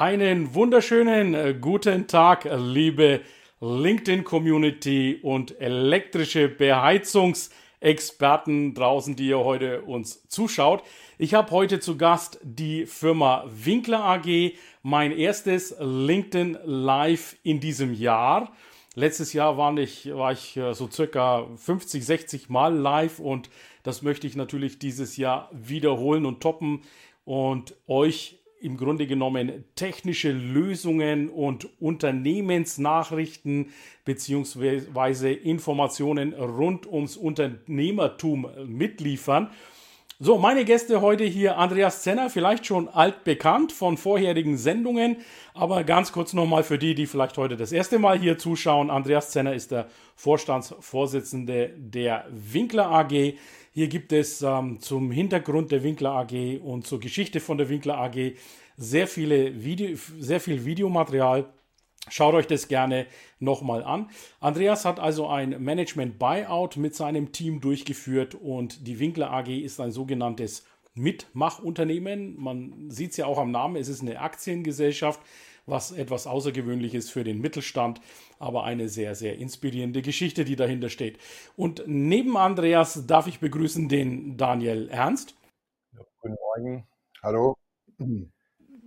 Einen wunderschönen äh, guten Tag, liebe LinkedIn-Community und elektrische Beheizungsexperten draußen, die ihr heute uns zuschaut. Ich habe heute zu Gast die Firma Winkler AG, mein erstes LinkedIn Live in diesem Jahr. Letztes Jahr war ich, war ich äh, so circa 50, 60 Mal live und das möchte ich natürlich dieses Jahr wiederholen und toppen und euch im Grunde genommen technische Lösungen und Unternehmensnachrichten beziehungsweise Informationen rund ums Unternehmertum mitliefern. So, meine Gäste heute hier Andreas Zenner, vielleicht schon altbekannt von vorherigen Sendungen, aber ganz kurz nochmal für die, die vielleicht heute das erste Mal hier zuschauen. Andreas Zenner ist der Vorstandsvorsitzende der Winkler AG. Hier gibt es ähm, zum Hintergrund der Winkler AG und zur Geschichte von der Winkler AG sehr, viele Video, sehr viel Videomaterial. Schaut euch das gerne nochmal an. Andreas hat also ein Management Buyout mit seinem Team durchgeführt und die Winkler AG ist ein sogenanntes Mitmachunternehmen. Man sieht es ja auch am Namen, es ist eine Aktiengesellschaft, was etwas Außergewöhnliches für den Mittelstand, aber eine sehr, sehr inspirierende Geschichte, die dahinter steht. Und neben Andreas darf ich begrüßen den Daniel Ernst. Ja, guten Morgen. Hallo.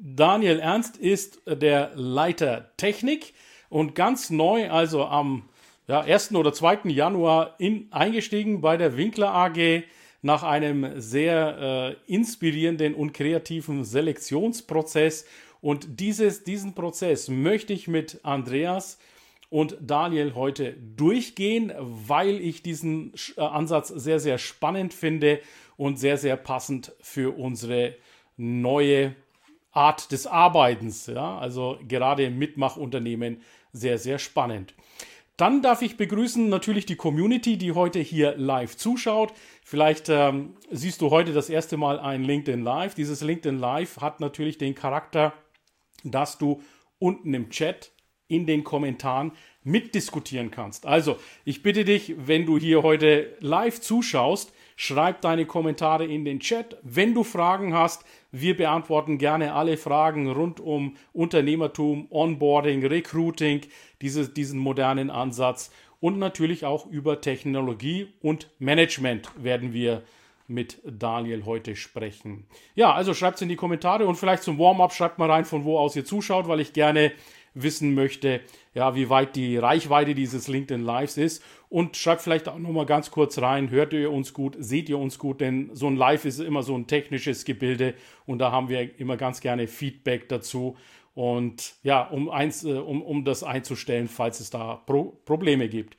Daniel Ernst ist der Leiter Technik und ganz neu, also am ja, 1. oder 2. Januar in, eingestiegen bei der Winkler AG nach einem sehr äh, inspirierenden und kreativen Selektionsprozess und dieses, diesen Prozess möchte ich mit Andreas und Daniel heute durchgehen, weil ich diesen äh, Ansatz sehr, sehr spannend finde und sehr, sehr passend für unsere neue Art des Arbeitens. Ja? Also gerade im Mitmachunternehmen sehr, sehr spannend. Dann darf ich begrüßen natürlich die Community, die heute hier live zuschaut. Vielleicht ähm, siehst du heute das erste Mal ein LinkedIn Live. Dieses LinkedIn Live hat natürlich den Charakter, dass du unten im Chat in den Kommentaren mitdiskutieren kannst. Also, ich bitte dich, wenn du hier heute live zuschaust, schreib deine Kommentare in den Chat. Wenn du Fragen hast, wir beantworten gerne alle Fragen rund um Unternehmertum, Onboarding, Recruiting, diese, diesen modernen Ansatz und natürlich auch über Technologie und Management werden wir mit Daniel heute sprechen. Ja, also schreibt es in die Kommentare und vielleicht zum Warm-up schreibt mal rein, von wo aus ihr zuschaut, weil ich gerne wissen möchte, ja, wie weit die Reichweite dieses LinkedIn Lives ist. Und schreibt vielleicht auch nochmal ganz kurz rein, hört ihr uns gut, seht ihr uns gut, denn so ein Live ist immer so ein technisches Gebilde und da haben wir immer ganz gerne Feedback dazu. Und ja, um, eins, äh, um, um das einzustellen, falls es da Pro Probleme gibt.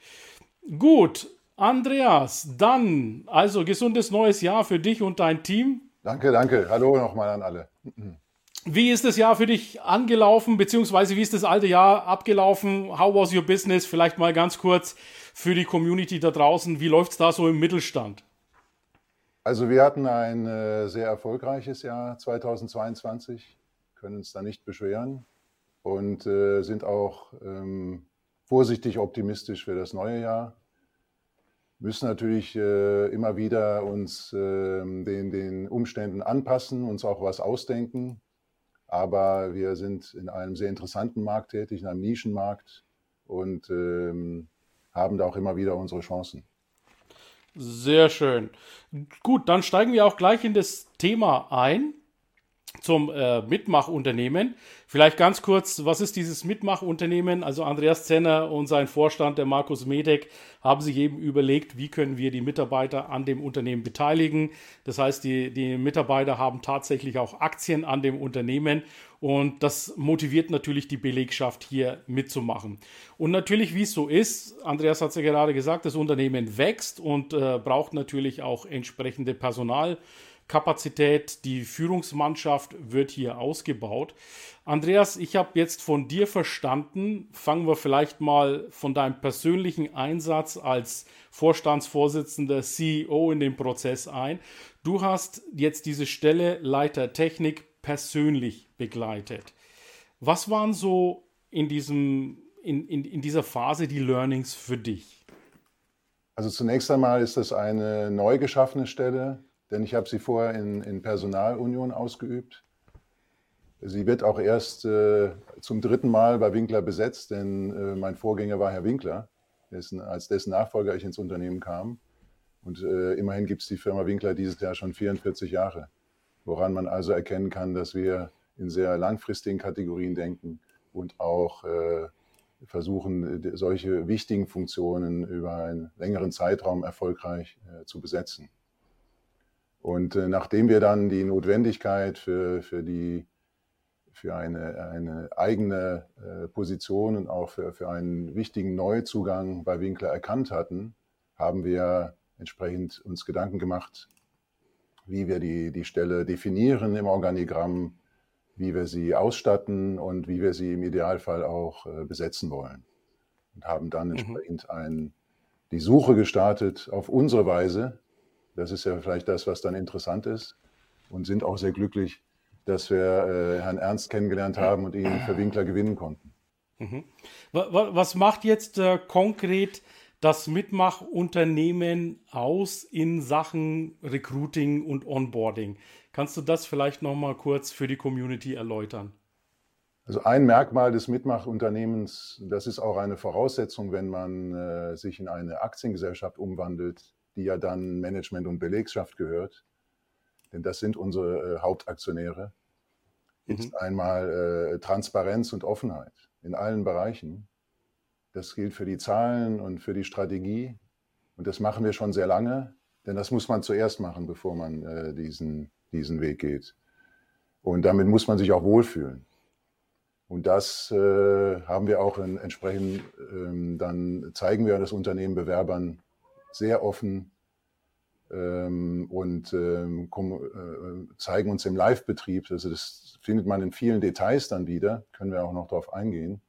Gut, Andreas, dann also gesundes neues Jahr für dich und dein Team. Danke, danke. Hallo nochmal an alle. Wie ist das Jahr für dich angelaufen, beziehungsweise wie ist das alte Jahr abgelaufen? How was your business? Vielleicht mal ganz kurz für die Community da draußen. Wie läuft es da so im Mittelstand? Also wir hatten ein äh, sehr erfolgreiches Jahr 2022, können uns da nicht beschweren und äh, sind auch ähm, vorsichtig optimistisch für das neue Jahr müssen natürlich äh, immer wieder uns äh, den, den Umständen anpassen, uns auch was ausdenken. Aber wir sind in einem sehr interessanten Markt tätig, in einem Nischenmarkt und ähm, haben da auch immer wieder unsere Chancen. Sehr schön. Gut, dann steigen wir auch gleich in das Thema ein zum äh, Mitmachunternehmen. Vielleicht ganz kurz, was ist dieses Mitmachunternehmen? Also Andreas Zenner und sein Vorstand, der Markus Medek, haben sich eben überlegt, wie können wir die Mitarbeiter an dem Unternehmen beteiligen. Das heißt, die, die Mitarbeiter haben tatsächlich auch Aktien an dem Unternehmen und das motiviert natürlich die Belegschaft hier mitzumachen. Und natürlich, wie es so ist, Andreas hat es ja gerade gesagt, das Unternehmen wächst und äh, braucht natürlich auch entsprechende Personal. Kapazität, die Führungsmannschaft wird hier ausgebaut. Andreas, ich habe jetzt von dir verstanden, fangen wir vielleicht mal von deinem persönlichen Einsatz als Vorstandsvorsitzender CEO in den Prozess ein. Du hast jetzt diese Stelle Leiter Technik persönlich begleitet. Was waren so in, diesem, in, in, in dieser Phase die Learnings für dich? Also zunächst einmal ist das eine neu geschaffene Stelle, denn ich habe sie vorher in, in Personalunion ausgeübt. Sie wird auch erst äh, zum dritten Mal bei Winkler besetzt, denn äh, mein Vorgänger war Herr Winkler, dessen, als dessen Nachfolger ich ins Unternehmen kam. Und äh, immerhin gibt es die Firma Winkler dieses Jahr schon 44 Jahre, woran man also erkennen kann, dass wir in sehr langfristigen Kategorien denken und auch äh, versuchen, solche wichtigen Funktionen über einen längeren Zeitraum erfolgreich äh, zu besetzen. Und äh, nachdem wir dann die Notwendigkeit für, für, die, für eine, eine eigene äh, Position und auch für, für einen wichtigen Neuzugang bei Winkler erkannt hatten, haben wir entsprechend uns Gedanken gemacht, wie wir die, die Stelle definieren im Organigramm, wie wir sie ausstatten und wie wir sie im Idealfall auch äh, besetzen wollen. Und haben dann mhm. entsprechend mhm. ein, die Suche gestartet auf unsere Weise, das ist ja vielleicht das, was dann interessant ist. Und sind auch sehr glücklich, dass wir äh, Herrn Ernst kennengelernt haben und ihn für Winkler gewinnen konnten. Mhm. Was macht jetzt äh, konkret das Mitmachunternehmen aus in Sachen Recruiting und Onboarding? Kannst du das vielleicht noch mal kurz für die Community erläutern? Also ein Merkmal des Mitmachunternehmens, das ist auch eine Voraussetzung, wenn man äh, sich in eine Aktiengesellschaft umwandelt, die ja dann Management und Belegschaft gehört, denn das sind unsere äh, Hauptaktionäre, mhm. ist einmal äh, Transparenz und Offenheit in allen Bereichen. Das gilt für die Zahlen und für die Strategie. Und das machen wir schon sehr lange, denn das muss man zuerst machen, bevor man äh, diesen, diesen Weg geht. Und damit muss man sich auch wohlfühlen. Und das äh, haben wir auch in, entsprechend, ähm, dann zeigen wir das Unternehmen Bewerbern sehr offen ähm, und ähm, äh, zeigen uns im Live-Betrieb. Also das findet man in vielen Details dann wieder, können wir auch noch darauf eingehen.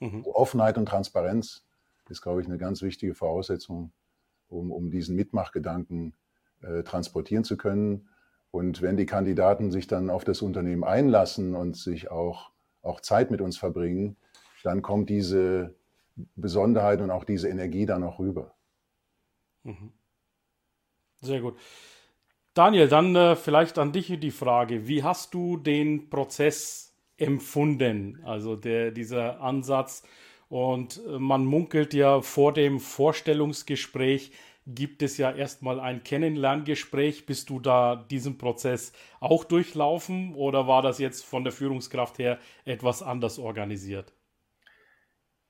Mhm. Offenheit und Transparenz ist, glaube ich, eine ganz wichtige Voraussetzung, um, um diesen Mitmachgedanken äh, transportieren zu können. Und wenn die Kandidaten sich dann auf das Unternehmen einlassen und sich auch, auch Zeit mit uns verbringen, dann kommt diese Besonderheit und auch diese Energie dann auch rüber. Mhm. Sehr gut. Daniel, dann äh, vielleicht an dich die Frage, wie hast du den Prozess empfunden? Also der, dieser Ansatz und äh, man munkelt ja vor dem Vorstellungsgespräch, gibt es ja erstmal ein Kennenlerngespräch. Bist du da diesen Prozess auch durchlaufen oder war das jetzt von der Führungskraft her etwas anders organisiert?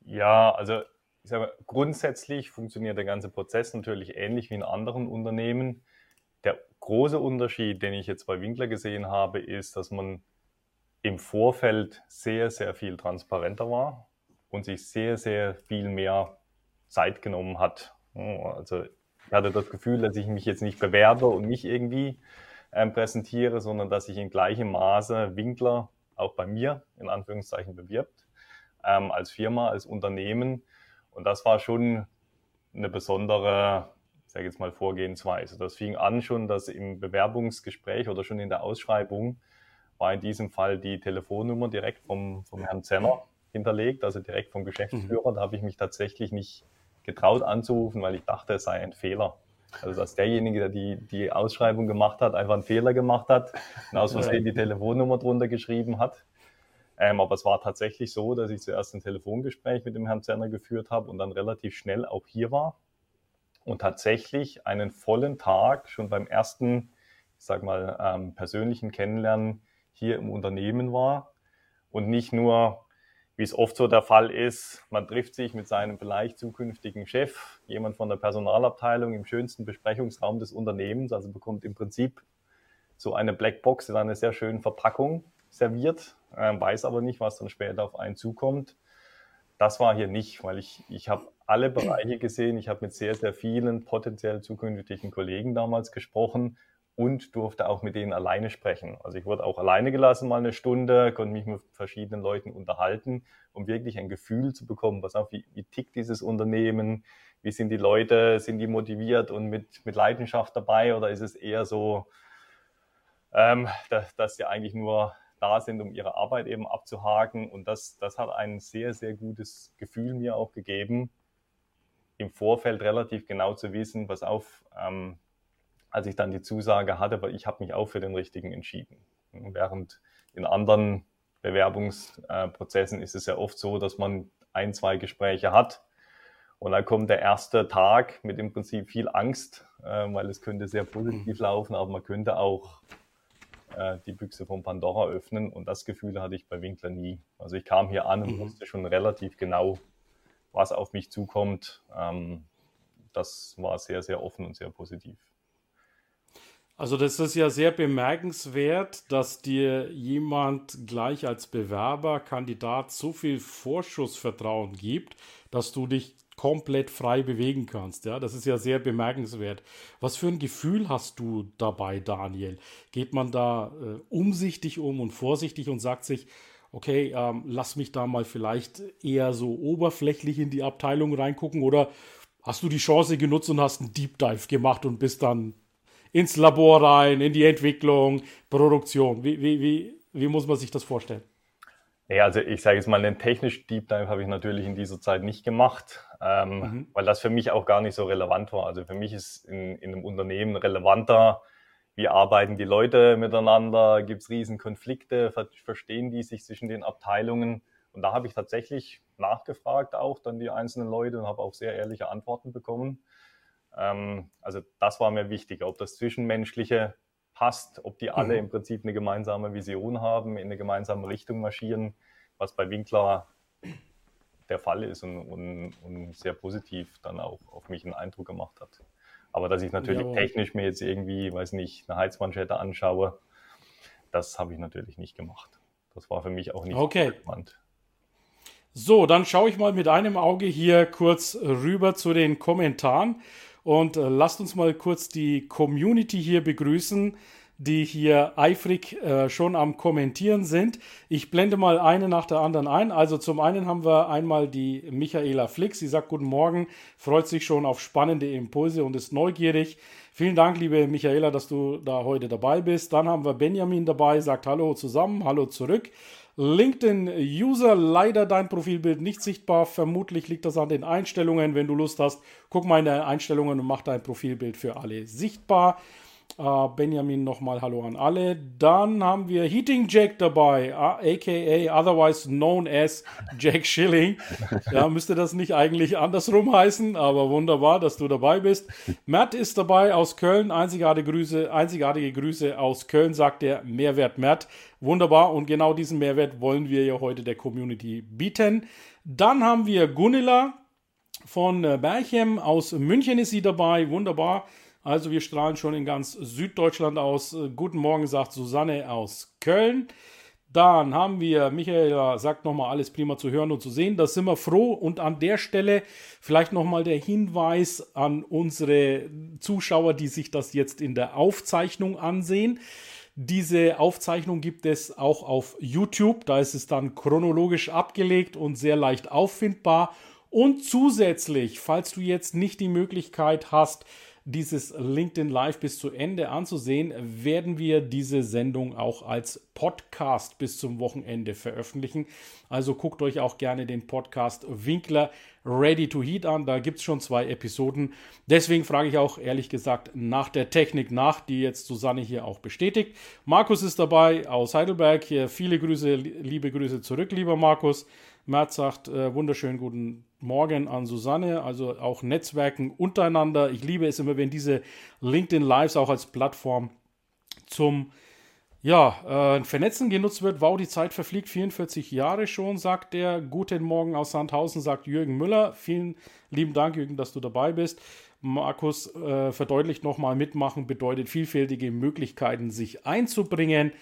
Ja, also ich sage, grundsätzlich funktioniert der ganze Prozess natürlich ähnlich wie in anderen Unternehmen. Der große Unterschied, den ich jetzt bei Winkler gesehen habe, ist, dass man im Vorfeld sehr, sehr viel transparenter war und sich sehr, sehr viel mehr Zeit genommen hat. Also ich hatte das Gefühl, dass ich mich jetzt nicht bewerbe und mich irgendwie ähm, präsentiere, sondern dass sich in gleichem Maße Winkler auch bei mir in Anführungszeichen bewirbt, ähm, als Firma, als Unternehmen und das war schon eine besondere, ich sage jetzt mal, Vorgehensweise. Das fing an schon, dass im Bewerbungsgespräch oder schon in der Ausschreibung war in diesem Fall die Telefonnummer direkt vom, vom Herrn Zenner hinterlegt, also direkt vom Geschäftsführer. Mhm. Da habe ich mich tatsächlich nicht getraut anzurufen, weil ich dachte, es sei ein Fehler. Also dass derjenige, der die, die Ausschreibung gemacht hat, einfach einen Fehler gemacht hat und aus Versehen die Telefonnummer drunter geschrieben hat. Ähm, aber es war tatsächlich so, dass ich zuerst ein Telefongespräch mit dem Herrn Zerner geführt habe und dann relativ schnell auch hier war. Und tatsächlich einen vollen Tag schon beim ersten, ich sag mal, ähm, persönlichen Kennenlernen hier im Unternehmen war. Und nicht nur, wie es oft so der Fall ist, man trifft sich mit seinem vielleicht zukünftigen Chef, jemand von der Personalabteilung im schönsten Besprechungsraum des Unternehmens, also bekommt im Prinzip so eine Blackbox in einer sehr schönen Verpackung serviert, äh, weiß aber nicht, was dann später auf einen zukommt. Das war hier nicht, weil ich, ich habe alle Bereiche gesehen. Ich habe mit sehr, sehr vielen potenziell zukünftigen Kollegen damals gesprochen und durfte auch mit denen alleine sprechen. Also ich wurde auch alleine gelassen mal eine Stunde, konnte mich mit verschiedenen Leuten unterhalten, um wirklich ein Gefühl zu bekommen, was auch, wie, wie tickt dieses Unternehmen, wie sind die Leute, sind die motiviert und mit, mit Leidenschaft dabei oder ist es eher so, ähm, dass, dass sie eigentlich nur da sind, um ihre Arbeit eben abzuhaken. Und das, das hat ein sehr, sehr gutes Gefühl mir auch gegeben, im Vorfeld relativ genau zu wissen, was auf, ähm, als ich dann die Zusage hatte, weil ich habe mich auch für den richtigen entschieden. Während in anderen Bewerbungsprozessen ist es ja oft so, dass man ein, zwei Gespräche hat und dann kommt der erste Tag mit im Prinzip viel Angst, äh, weil es könnte sehr positiv mhm. laufen, aber man könnte auch äh, die Büchse von Pandora öffnen und das Gefühl hatte ich bei Winkler nie. Also ich kam hier an und mhm. wusste schon relativ genau, was auf mich zukommt. Ähm, das war sehr, sehr offen und sehr positiv. Also das ist ja sehr bemerkenswert, dass dir jemand gleich als Bewerber, Kandidat so viel Vorschussvertrauen gibt, dass du dich komplett frei bewegen kannst. Ja, das ist ja sehr bemerkenswert. Was für ein Gefühl hast du dabei, Daniel? Geht man da äh, umsichtig um und vorsichtig und sagt sich, okay, ähm, lass mich da mal vielleicht eher so oberflächlich in die Abteilung reingucken oder hast du die Chance genutzt und hast einen Deep Dive gemacht und bist dann ins Labor rein, in die Entwicklung, Produktion. Wie, wie, wie, wie muss man sich das vorstellen? Ja, also ich sage jetzt mal, einen technischen Deep Dive habe ich natürlich in dieser Zeit nicht gemacht, ähm, mhm. weil das für mich auch gar nicht so relevant war. Also für mich ist in, in einem Unternehmen relevanter, wie arbeiten die Leute miteinander, gibt es Riesenkonflikte, verstehen die sich zwischen den Abteilungen. Und da habe ich tatsächlich nachgefragt, auch dann die einzelnen Leute und habe auch sehr ehrliche Antworten bekommen. Ähm, also das war mir wichtig, ob das Zwischenmenschliche passt, ob die alle mhm. im Prinzip eine gemeinsame Vision haben, in eine gemeinsame Richtung marschieren, was bei Winkler der Fall ist und, und, und sehr positiv dann auch auf mich einen Eindruck gemacht hat. Aber dass ich natürlich Jawohl. technisch mir jetzt irgendwie, weiß nicht, eine Heizmanschette anschaue, das habe ich natürlich nicht gemacht. Das war für mich auch nicht okay. relevant. So, dann schaue ich mal mit einem Auge hier kurz rüber zu den Kommentaren. Und äh, lasst uns mal kurz die Community hier begrüßen, die hier eifrig äh, schon am Kommentieren sind. Ich blende mal eine nach der anderen ein. Also zum einen haben wir einmal die Michaela Flix. Sie sagt Guten Morgen, freut sich schon auf spannende Impulse und ist neugierig. Vielen Dank, liebe Michaela, dass du da heute dabei bist. Dann haben wir Benjamin dabei, sagt Hallo zusammen, Hallo zurück. LinkedIn-User, leider dein Profilbild nicht sichtbar. Vermutlich liegt das an den Einstellungen. Wenn du Lust hast, guck mal in deine Einstellungen und mach dein Profilbild für alle sichtbar. Uh, Benjamin nochmal Hallo an alle. Dann haben wir Heating Jack dabei, aka otherwise known as Jack Schilling. Ja, müsste das nicht eigentlich andersrum heißen, aber wunderbar, dass du dabei bist. Matt ist dabei aus Köln. Einzigartige Grüße, einzigartige Grüße aus Köln, sagt der Mehrwert Matt. Wunderbar und genau diesen Mehrwert wollen wir ja heute der Community bieten. Dann haben wir Gunilla von äh, Berchem aus München ist sie dabei. Wunderbar. Also wir strahlen schon in ganz Süddeutschland aus. Äh, guten Morgen, sagt Susanne aus Köln. Dann haben wir, Michael sagt nochmal alles prima zu hören und zu sehen. Da sind wir froh. Und an der Stelle vielleicht nochmal der Hinweis an unsere Zuschauer, die sich das jetzt in der Aufzeichnung ansehen. Diese Aufzeichnung gibt es auch auf YouTube. Da ist es dann chronologisch abgelegt und sehr leicht auffindbar. Und zusätzlich, falls du jetzt nicht die Möglichkeit hast, dieses LinkedIn Live bis zu Ende anzusehen, werden wir diese Sendung auch als Podcast bis zum Wochenende veröffentlichen. Also guckt euch auch gerne den Podcast Winkler Ready to Heat an. Da gibt es schon zwei Episoden. Deswegen frage ich auch ehrlich gesagt nach der Technik nach, die jetzt Susanne hier auch bestätigt. Markus ist dabei aus Heidelberg. Hier viele Grüße, liebe Grüße zurück, lieber Markus. Merz sagt, äh, wunderschönen guten Morgen an Susanne, also auch Netzwerken untereinander. Ich liebe es immer, wenn diese LinkedIn Lives auch als Plattform zum ja, äh, Vernetzen genutzt wird. Wow, die Zeit verfliegt 44 Jahre schon, sagt der. Guten Morgen aus Sandhausen, sagt Jürgen Müller. Vielen lieben Dank, Jürgen, dass du dabei bist. Markus äh, verdeutlicht nochmal, mitmachen bedeutet vielfältige Möglichkeiten, sich einzubringen.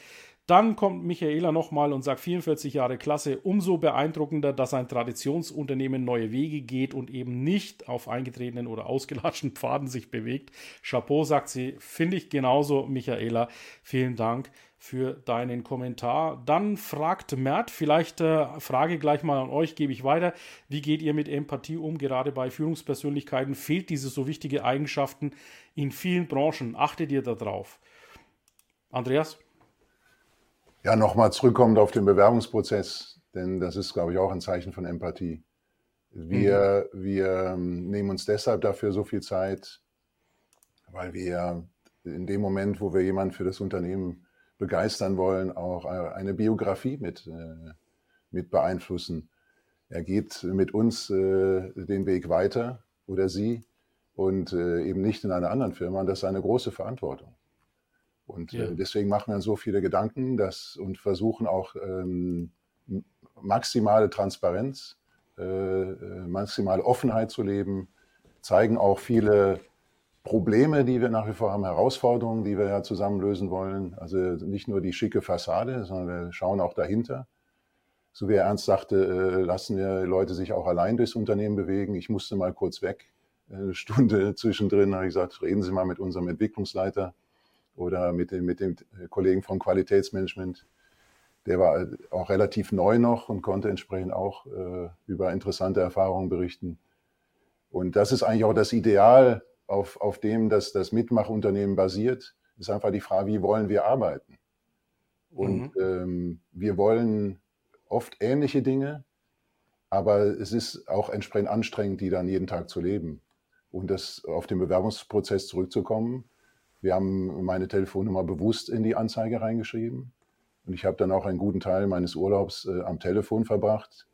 Dann kommt Michaela nochmal und sagt 44 Jahre Klasse, umso beeindruckender, dass ein Traditionsunternehmen neue Wege geht und eben nicht auf eingetretenen oder ausgelatschten Pfaden sich bewegt. Chapeau, sagt sie, finde ich genauso, Michaela. Vielen Dank für deinen Kommentar. Dann fragt Mert, vielleicht äh, Frage gleich mal an euch, gebe ich weiter. Wie geht ihr mit Empathie um? Gerade bei Führungspersönlichkeiten fehlt diese so wichtige Eigenschaften in vielen Branchen. Achtet ihr darauf? Andreas? Ja, nochmal zurückkommend auf den Bewerbungsprozess, denn das ist, glaube ich, auch ein Zeichen von Empathie. Wir, mhm. wir ähm, nehmen uns deshalb dafür so viel Zeit, weil wir in dem Moment, wo wir jemanden für das Unternehmen begeistern wollen, auch äh, eine Biografie mit, äh, mit beeinflussen. Er geht mit uns äh, den Weg weiter oder sie und eben nicht in einer anderen Firma. Und das ist eine große Verantwortung. Und ja. deswegen machen wir so viele Gedanken dass, und versuchen auch ähm, maximale Transparenz, äh, maximale Offenheit zu leben, zeigen auch viele Probleme, die wir nach wie vor haben, Herausforderungen, die wir ja zusammen lösen wollen. Also nicht nur die schicke Fassade, sondern wir schauen auch dahinter. So wie er ernst sagte, äh, lassen wir Leute sich auch allein durchs Unternehmen bewegen. Ich musste mal kurz weg, eine Stunde zwischendrin, habe ich gesagt, reden Sie mal mit unserem Entwicklungsleiter oder mit dem, mit dem Kollegen vom Qualitätsmanagement. Der war auch relativ neu noch und konnte entsprechend auch äh, über interessante Erfahrungen berichten. Und das ist eigentlich auch das Ideal, auf, auf dem das, das Mitmachunternehmen basiert, ist einfach die Frage, wie wollen wir arbeiten? Und mhm. ähm, wir wollen oft ähnliche Dinge, aber es ist auch entsprechend anstrengend, die dann jeden Tag zu leben. Und das auf den Bewerbungsprozess zurückzukommen. Wir haben meine Telefonnummer bewusst in die Anzeige reingeschrieben. Und ich habe dann auch einen guten Teil meines Urlaubs äh, am Telefon verbracht.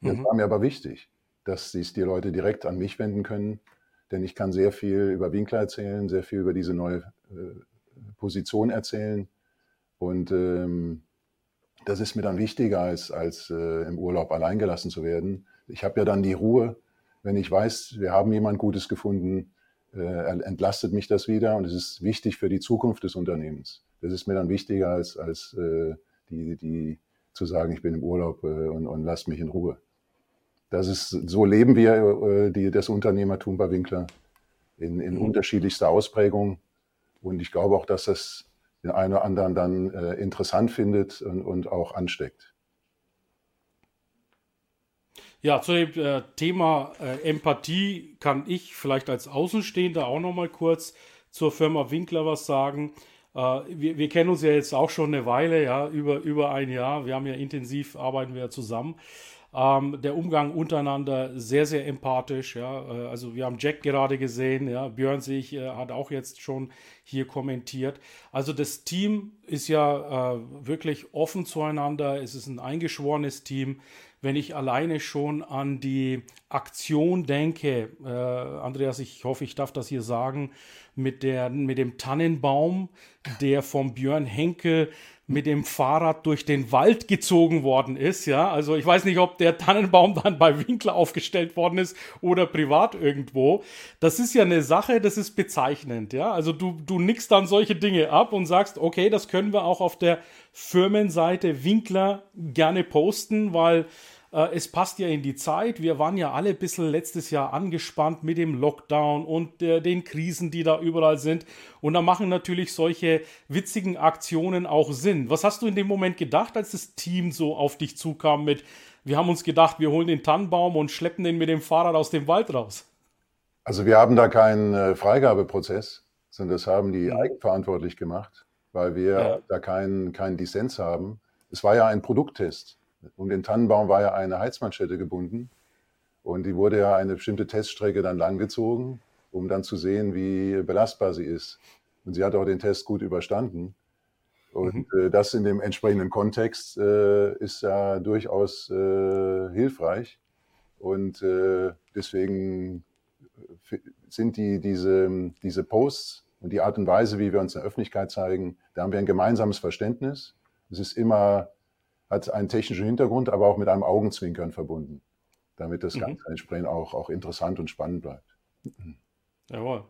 Das mhm. war mir aber wichtig, dass sich die Leute direkt an mich wenden können denn ich kann sehr viel über Winkler erzählen, sehr viel über diese neue äh, Position erzählen. Und ähm, das ist mir dann wichtiger, als, als äh, im Urlaub alleingelassen zu werden. Ich habe ja dann die Ruhe, wenn ich weiß, wir haben jemand Gutes gefunden, äh, entlastet mich das wieder und es ist wichtig für die Zukunft des Unternehmens. Das ist mir dann wichtiger, als, als äh, die, die zu sagen, ich bin im Urlaub äh, und, und lasst mich in Ruhe. Das ist, so leben wir äh, die, das Unternehmertum bei Winkler in, in mhm. unterschiedlichster Ausprägung. Und ich glaube auch, dass das den einen oder anderen dann äh, interessant findet und, und auch ansteckt. Ja, zu dem äh, Thema äh, Empathie kann ich vielleicht als Außenstehender auch noch mal kurz zur Firma Winkler was sagen. Äh, wir, wir, kennen uns ja jetzt auch schon eine Weile, ja, über, über ein Jahr. Wir haben ja intensiv, arbeiten wir ja zusammen. Ähm, der Umgang untereinander sehr, sehr empathisch. Ja. Äh, also wir haben Jack gerade gesehen, ja. Björn sich äh, hat auch jetzt schon hier kommentiert. Also das Team ist ja äh, wirklich offen zueinander. Es ist ein eingeschworenes Team. Wenn ich alleine schon an die Aktion denke, äh, Andreas, ich hoffe, ich darf das hier sagen, mit, der, mit dem Tannenbaum, der vom Björn Henke mit dem Fahrrad durch den Wald gezogen worden ist, ja. Also ich weiß nicht, ob der Tannenbaum dann bei Winkler aufgestellt worden ist oder privat irgendwo. Das ist ja eine Sache, das ist bezeichnend, ja. Also du, du nickst dann solche Dinge ab und sagst, okay, das können wir auch auf der Firmenseite Winkler gerne posten, weil es passt ja in die Zeit. Wir waren ja alle ein bisschen letztes Jahr angespannt mit dem Lockdown und äh, den Krisen, die da überall sind. Und da machen natürlich solche witzigen Aktionen auch Sinn. Was hast du in dem Moment gedacht, als das Team so auf dich zukam mit, wir haben uns gedacht, wir holen den Tannenbaum und schleppen den mit dem Fahrrad aus dem Wald raus? Also wir haben da keinen äh, Freigabeprozess, sondern das haben die mhm. eigenverantwortlich gemacht, weil wir ja. da keinen, keinen Dissens haben. Es war ja ein Produkttest. Um den Tannenbaum war ja eine Heizmanschette gebunden und die wurde ja eine bestimmte Teststrecke dann langgezogen, um dann zu sehen, wie belastbar sie ist. Und sie hat auch den Test gut überstanden. Und mhm. äh, das in dem entsprechenden Kontext äh, ist ja durchaus äh, hilfreich. Und äh, deswegen äh, sind die, diese, diese Posts und die Art und Weise, wie wir uns in der Öffentlichkeit zeigen, da haben wir ein gemeinsames Verständnis. Es ist immer hat einen technischen Hintergrund, aber auch mit einem Augenzwinkern verbunden, damit das mhm. Ganze entsprechend auch, auch interessant und spannend bleibt. Jawohl.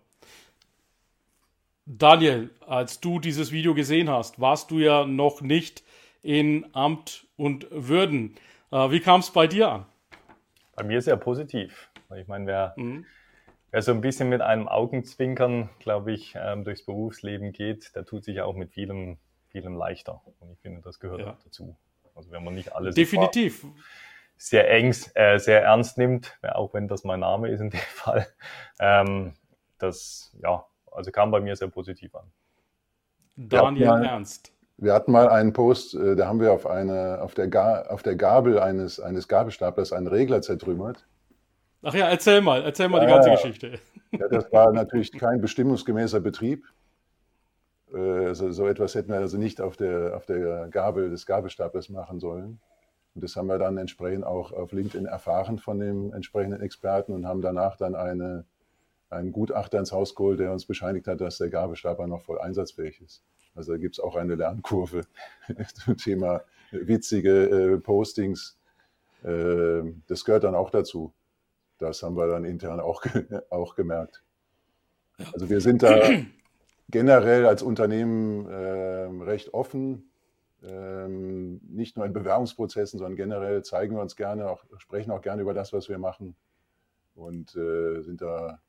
Daniel, als du dieses Video gesehen hast, warst du ja noch nicht in Amt und Würden. Äh, wie kam es bei dir an? Bei mir sehr positiv. Ich meine, wer, mhm. wer so ein bisschen mit einem Augenzwinkern, glaube ich, ähm, durchs Berufsleben geht, der tut sich auch mit vielem, vielem leichter. Und ich finde, das gehört ja. auch dazu. Also wenn man nicht alles definitiv sehr eng, äh, sehr ernst nimmt, auch wenn das mein Name ist in dem Fall, ähm, das ja, also kam bei mir sehr positiv an. Daniel ja, Ernst. Wir hatten mal einen Post, äh, da haben wir auf, eine, auf, der, Ga auf der Gabel eines, eines Gabelstaplers einen Regler zertrümmert. Ach ja, erzähl mal, erzähl mal ja, die ganze Geschichte. Ja, das war natürlich kein bestimmungsgemäßer Betrieb. Äh, so, so, etwas hätten wir also nicht auf der, auf der Gabel des Gabelstaplers machen sollen. Und das haben wir dann entsprechend auch auf LinkedIn erfahren von dem entsprechenden Experten und haben danach dann eine, einen Gutachter ins Haus geholt, der uns bescheinigt hat, dass der Gabelstapler noch voll einsatzfähig ist. Also da gibt es auch eine Lernkurve zum Thema witzige äh, Postings. Äh, das gehört dann auch dazu. Das haben wir dann intern auch, auch gemerkt. Also wir sind da generell als Unternehmen äh, recht offen. Ähm, nicht nur in Bewerbungsprozessen, sondern generell zeigen wir uns gerne, auch, sprechen auch gerne über das, was wir machen und äh, sind da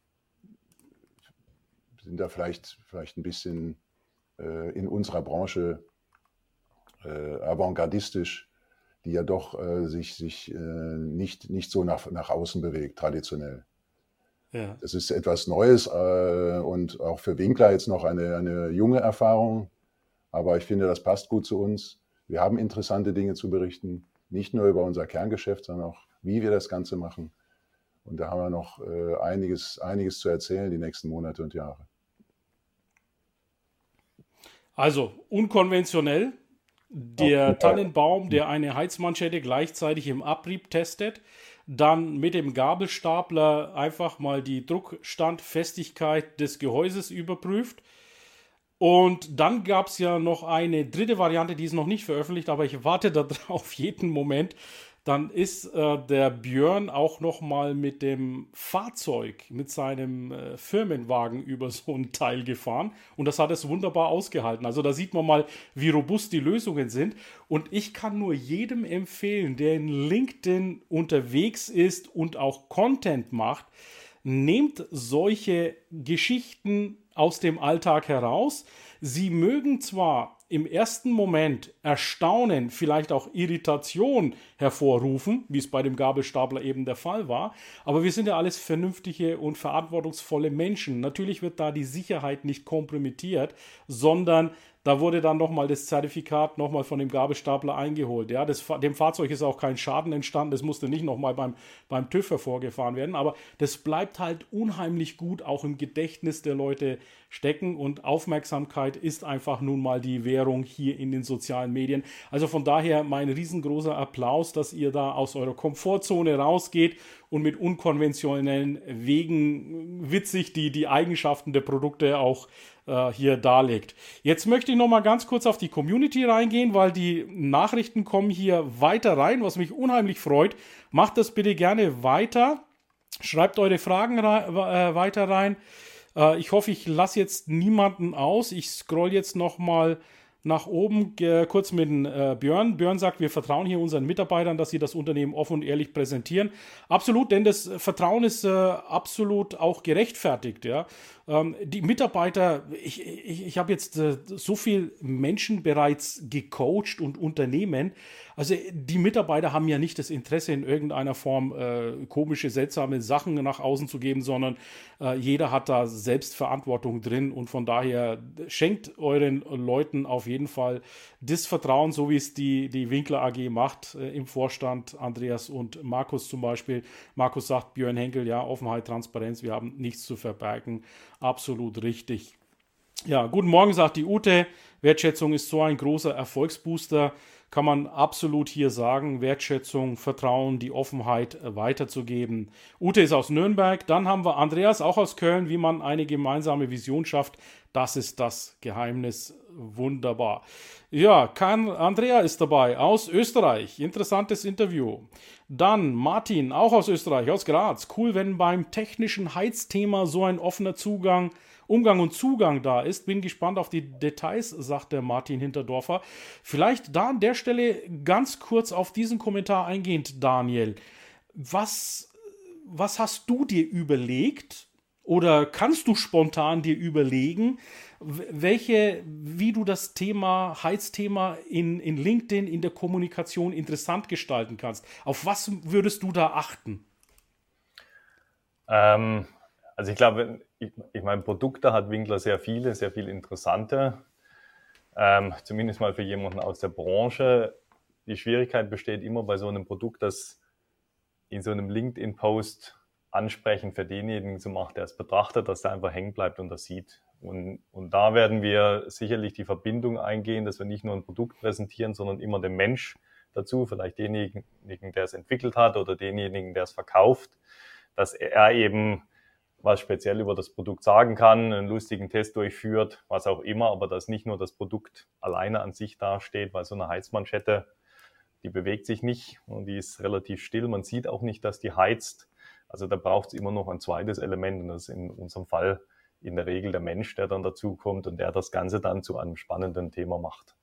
sind da vielleicht, vielleicht ein bisschen äh, in unserer Branche äh, avantgardistisch, die ja doch äh, sich, sich äh, nicht, nicht so nach, nach außen bewegt, traditionell. Ja. Das ist etwas Neues äh, und auch für Winkler jetzt noch eine, eine junge Erfahrung. Aber ich finde, das passt gut zu uns. Wir haben interessante Dinge zu berichten, nicht nur über unser Kerngeschäft, sondern auch, wie wir das Ganze machen. Und da haben wir noch äh, einiges, einiges zu erzählen die nächsten Monate und Jahre. Also unkonventionell. Der. Tannenbaum, der eine Heizmanschette gleichzeitig im Abrieb testet, dann mit dem Gabelstapler einfach mal die Druckstandfestigkeit des Gehäuses überprüft. Und dann gab es ja noch eine dritte Variante, die ist noch nicht veröffentlicht, aber ich warte darauf jeden Moment, dann ist äh, der Björn auch noch mal mit dem Fahrzeug, mit seinem äh, Firmenwagen über so ein Teil gefahren und das hat es wunderbar ausgehalten. Also da sieht man mal, wie robust die Lösungen sind und ich kann nur jedem empfehlen, der in LinkedIn unterwegs ist und auch Content macht, nehmt solche Geschichten aus dem Alltag heraus. Sie mögen zwar im ersten Moment Erstaunen, vielleicht auch Irritation hervorrufen, wie es bei dem Gabelstapler eben der Fall war. Aber wir sind ja alles vernünftige und verantwortungsvolle Menschen. Natürlich wird da die Sicherheit nicht kompromittiert, sondern da wurde dann nochmal das Zertifikat nochmal von dem Gabelstapler eingeholt. Ja, das, dem Fahrzeug ist auch kein Schaden entstanden. Das musste nicht nochmal beim, beim TÜV hervorgefahren werden. Aber das bleibt halt unheimlich gut auch im Gedächtnis der Leute stecken. Und Aufmerksamkeit ist einfach nun mal die Währung hier in den sozialen Medien. Also von daher mein riesengroßer Applaus, dass ihr da aus eurer Komfortzone rausgeht und mit unkonventionellen Wegen witzig die, die Eigenschaften der Produkte auch äh, hier darlegt. Jetzt möchte ich noch mal ganz kurz auf die Community reingehen, weil die Nachrichten kommen hier weiter rein, was mich unheimlich freut. Macht das bitte gerne weiter. Schreibt eure Fragen rein, äh, weiter rein. Äh, ich hoffe, ich lasse jetzt niemanden aus. Ich scroll jetzt noch mal nach oben äh, kurz mit äh, Björn. Björn sagt, wir vertrauen hier unseren Mitarbeitern, dass sie das Unternehmen offen und ehrlich präsentieren. Absolut, denn das Vertrauen ist äh, absolut auch gerechtfertigt. Ja? Ähm, die Mitarbeiter, ich, ich, ich habe jetzt äh, so viel Menschen bereits gecoacht und Unternehmen. Also die Mitarbeiter haben ja nicht das Interesse, in irgendeiner Form äh, komische, seltsame Sachen nach außen zu geben, sondern äh, jeder hat da Selbstverantwortung drin und von daher schenkt euren Leuten auf jeden Fall das Vertrauen, so wie es die, die Winkler AG macht äh, im Vorstand, Andreas und Markus zum Beispiel. Markus sagt, Björn Henkel, ja, Offenheit, Transparenz, wir haben nichts zu verbergen absolut richtig. Ja, guten Morgen, sagt die Ute. Wertschätzung ist so ein großer Erfolgsbooster. Kann man absolut hier sagen, Wertschätzung, Vertrauen, die Offenheit weiterzugeben. Ute ist aus Nürnberg. Dann haben wir Andreas, auch aus Köln, wie man eine gemeinsame Vision schafft. Das ist das Geheimnis. Wunderbar. Ja, kann, Andrea ist dabei aus Österreich. Interessantes Interview. Dann Martin, auch aus Österreich, aus Graz. Cool, wenn beim technischen Heizthema so ein offener Zugang Umgang und Zugang da ist. Bin gespannt auf die Details, sagt der Martin Hinterdorfer. Vielleicht da an der Stelle ganz kurz auf diesen Kommentar eingehend, Daniel. Was, was hast du dir überlegt oder kannst du spontan dir überlegen, welche, wie du das Thema, Heizthema in, in LinkedIn, in der Kommunikation interessant gestalten kannst? Auf was würdest du da achten? Ähm, also ich glaube, ich, ich meine, Produkte hat Winkler sehr viele, sehr viele interessante. Ähm, zumindest mal für jemanden aus der Branche. Die Schwierigkeit besteht immer bei so einem Produkt, das in so einem LinkedIn-Post ansprechend für denjenigen zu machen, der es betrachtet, dass er einfach hängen bleibt und das sieht. Und, und da werden wir sicherlich die Verbindung eingehen, dass wir nicht nur ein Produkt präsentieren, sondern immer den Mensch dazu, vielleicht denjenigen, der es entwickelt hat oder denjenigen, der es verkauft, dass er eben was speziell über das Produkt sagen kann, einen lustigen Test durchführt, was auch immer, aber dass nicht nur das Produkt alleine an sich dasteht, weil so eine Heizmanschette, die bewegt sich nicht und die ist relativ still. Man sieht auch nicht, dass die heizt. Also da braucht es immer noch ein zweites Element und das ist in unserem Fall in der Regel der Mensch, der dann dazukommt und der das Ganze dann zu einem spannenden Thema macht.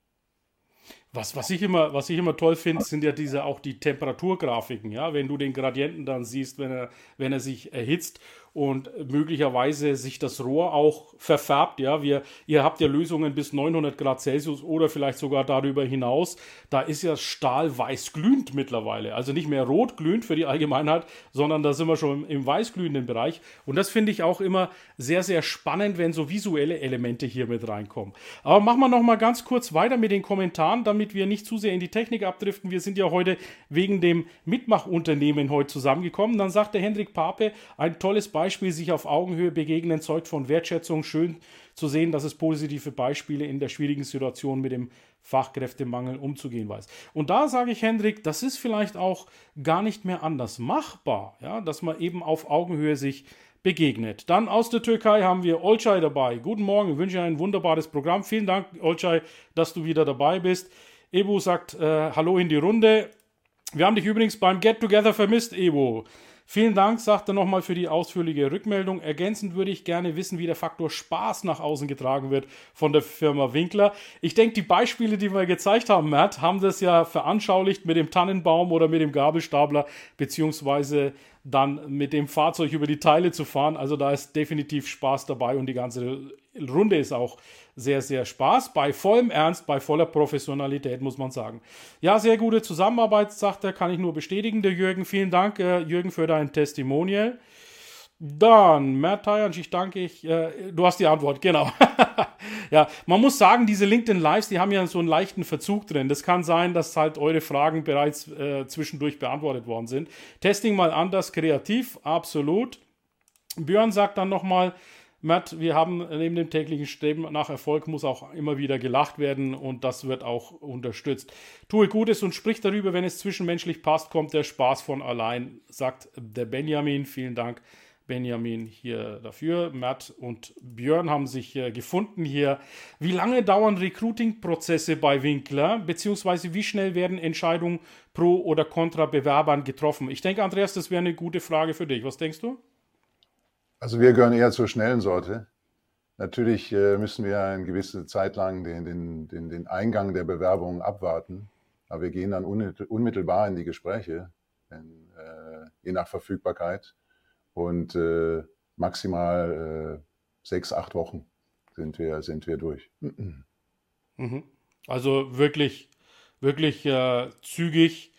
Was, was, ich immer, was ich immer toll finde, sind ja diese auch die Temperaturgrafiken, ja, wenn du den Gradienten dann siehst, wenn er, wenn er sich erhitzt und möglicherweise sich das Rohr auch verfärbt. Ja, wir, ihr habt ja Lösungen bis 900 Grad Celsius oder vielleicht sogar darüber hinaus. Da ist ja Stahl weißglühend mittlerweile. Also nicht mehr rotglühend für die Allgemeinheit, sondern da sind wir schon im weißglühenden Bereich. Und das finde ich auch immer sehr, sehr spannend, wenn so visuelle Elemente hier mit reinkommen. Aber machen wir noch mal ganz kurz weiter mit den Kommentaren, damit wir nicht zu sehr in die Technik abdriften. Wir sind ja heute wegen dem Mitmachunternehmen heute zusammengekommen. Dann sagt der Hendrik Pape ein tolles Beispiel Beispiel sich auf Augenhöhe begegnen, zeugt von Wertschätzung. Schön zu sehen, dass es positive Beispiele in der schwierigen Situation mit dem Fachkräftemangel umzugehen weiß. Und da sage ich, Hendrik, das ist vielleicht auch gar nicht mehr anders machbar, ja, dass man eben auf Augenhöhe sich begegnet. Dann aus der Türkei haben wir Olcay dabei. Guten Morgen, wünsche ein wunderbares Programm. Vielen Dank, Olcay, dass du wieder dabei bist. Ebu sagt äh, Hallo in die Runde. Wir haben dich übrigens beim Get Together vermisst, Ebu. Vielen Dank, sagt er nochmal für die ausführliche Rückmeldung. Ergänzend würde ich gerne wissen, wie der Faktor Spaß nach außen getragen wird von der Firma Winkler. Ich denke, die Beispiele, die wir gezeigt haben, Matt, haben das ja veranschaulicht mit dem Tannenbaum oder mit dem Gabelstapler, beziehungsweise dann mit dem Fahrzeug über die Teile zu fahren. Also da ist definitiv Spaß dabei und die ganze Runde ist auch sehr, sehr Spaß. Bei vollem Ernst, bei voller Professionalität, muss man sagen. Ja, sehr gute Zusammenarbeit, sagt er, kann ich nur bestätigen, der Jürgen. Vielen Dank, äh, Jürgen, für dein Testimonial. Dann, Matt Tajansch, ich danke ich. Äh, du hast die Antwort, genau. ja, man muss sagen, diese LinkedIn Lives, die haben ja so einen leichten Verzug drin. Das kann sein, dass halt eure Fragen bereits äh, zwischendurch beantwortet worden sind. Testing mal anders, kreativ, absolut. Björn sagt dann nochmal, Matt, wir haben neben dem täglichen Streben nach Erfolg muss auch immer wieder gelacht werden und das wird auch unterstützt. Tue Gutes und sprich darüber, wenn es zwischenmenschlich passt, kommt der Spaß von allein, sagt der Benjamin. Vielen Dank, Benjamin, hier dafür. Matt und Björn haben sich äh, gefunden hier. Wie lange dauern Recruiting-Prozesse bei Winkler, beziehungsweise wie schnell werden Entscheidungen pro oder contra Bewerbern getroffen? Ich denke, Andreas, das wäre eine gute Frage für dich. Was denkst du? Also wir gehören eher zur schnellen Sorte. Natürlich äh, müssen wir eine gewisse Zeit lang den, den, den, den Eingang der Bewerbungen abwarten. Aber wir gehen dann unmittelbar in die Gespräche, wenn, äh, je nach Verfügbarkeit. Und äh, maximal äh, sechs, acht Wochen sind wir, sind wir durch. Mhm. Also wirklich, wirklich äh, zügig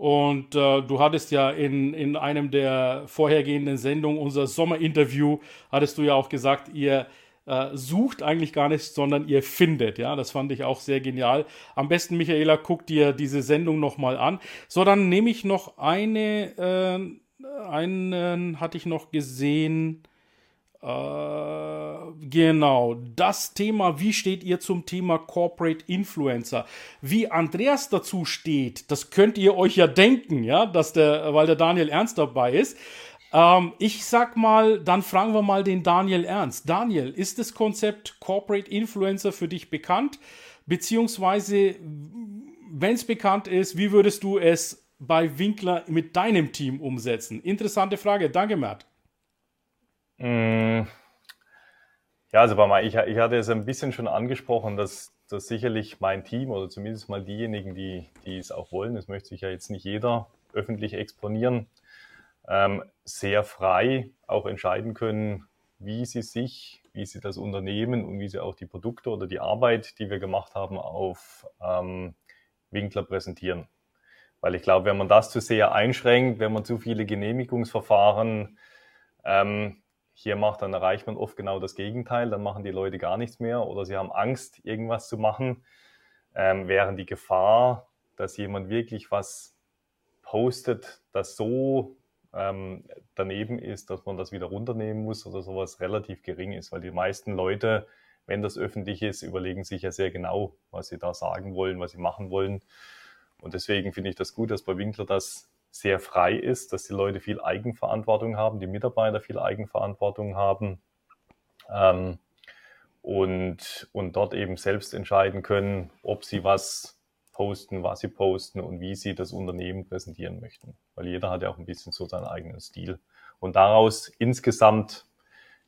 und äh, du hattest ja in, in einem der vorhergehenden Sendungen, unser Sommerinterview, hattest du ja auch gesagt, ihr äh, sucht eigentlich gar nicht, sondern ihr findet. Ja, das fand ich auch sehr genial. Am besten, Michaela, guck dir diese Sendung nochmal an. So, dann nehme ich noch eine, äh, einen hatte ich noch gesehen. Äh, genau, das Thema, wie steht ihr zum Thema Corporate Influencer? Wie Andreas dazu steht, das könnt ihr euch ja denken, ja, dass der, weil der Daniel Ernst dabei ist. Ähm, ich sag mal, dann fragen wir mal den Daniel Ernst. Daniel, ist das Konzept Corporate Influencer für dich bekannt? Beziehungsweise, wenn es bekannt ist, wie würdest du es bei Winkler mit deinem Team umsetzen? Interessante Frage. Danke, Matt. Mm. Ja, also ich, ich hatte es ein bisschen schon angesprochen, dass, dass sicherlich mein Team oder zumindest mal diejenigen, die, die es auch wollen, das möchte sich ja jetzt nicht jeder öffentlich exponieren, ähm, sehr frei auch entscheiden können, wie sie sich, wie sie das Unternehmen und wie sie auch die Produkte oder die Arbeit, die wir gemacht haben, auf ähm, Winkler präsentieren. Weil ich glaube, wenn man das zu sehr einschränkt, wenn man zu viele Genehmigungsverfahren ähm, hier macht, dann erreicht man oft genau das Gegenteil. Dann machen die Leute gar nichts mehr oder sie haben Angst, irgendwas zu machen. Ähm, während die Gefahr, dass jemand wirklich was postet, das so ähm, daneben ist, dass man das wieder runternehmen muss oder sowas relativ gering ist, weil die meisten Leute, wenn das öffentlich ist, überlegen sich ja sehr genau, was sie da sagen wollen, was sie machen wollen. Und deswegen finde ich das gut, dass bei Winkler das sehr frei ist, dass die Leute viel Eigenverantwortung haben, die Mitarbeiter viel Eigenverantwortung haben ähm, und, und dort eben selbst entscheiden können, ob sie was posten, was sie posten und wie sie das Unternehmen präsentieren möchten. Weil jeder hat ja auch ein bisschen so seinen eigenen Stil. Und daraus insgesamt